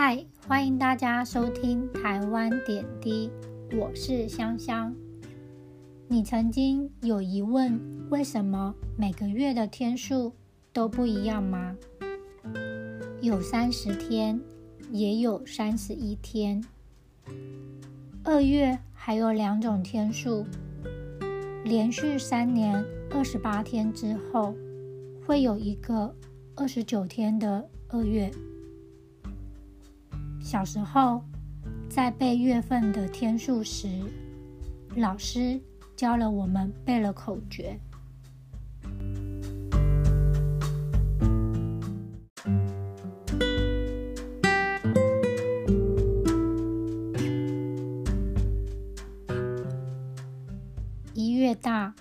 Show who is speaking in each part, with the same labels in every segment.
Speaker 1: 嗨，欢迎大家收听台湾点滴，我是香香。你曾经有疑问，为什么每个月的天数都不一样吗？有三十天，也有三十一天。二月还有两种天数，连续三年二十八天之后，会有一个二十九天的二月。小时候，在背月份的天数时，老师教了我们背了口诀：一月大，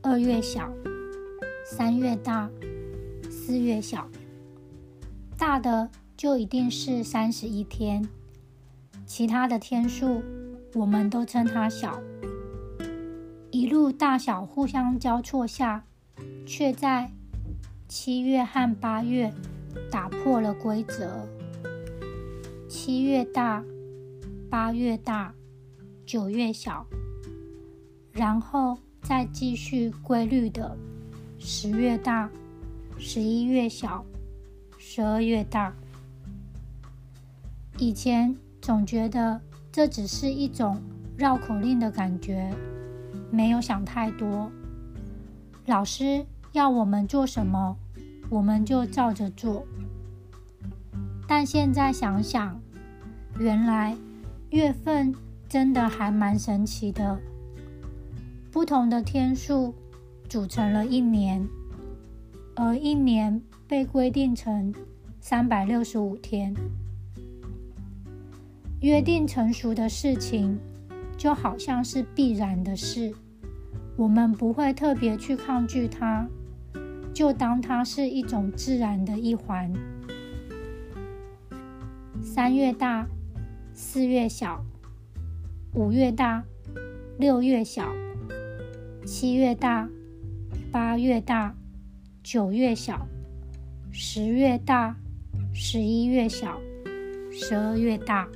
Speaker 1: 二月小，三月大，四月小。大的。就一定是三十一天，其他的天数我们都称它小。一路大小互相交错下，却在七月和八月打破了规则。七月大，八月大，九月小，然后再继续规律的十月大，十一月小，十二月大。以前总觉得这只是一种绕口令的感觉，没有想太多。老师要我们做什么，我们就照着做。但现在想想，原来月份真的还蛮神奇的。不同的天数组成了一年，而一年被规定成三百六十五天。约定成熟的事情，就好像是必然的事，我们不会特别去抗拒它，就当它是一种自然的一环。三月大，四月小；五月大，六月小；七月大，八月大，九月小；十月大，十一月小；十二月大。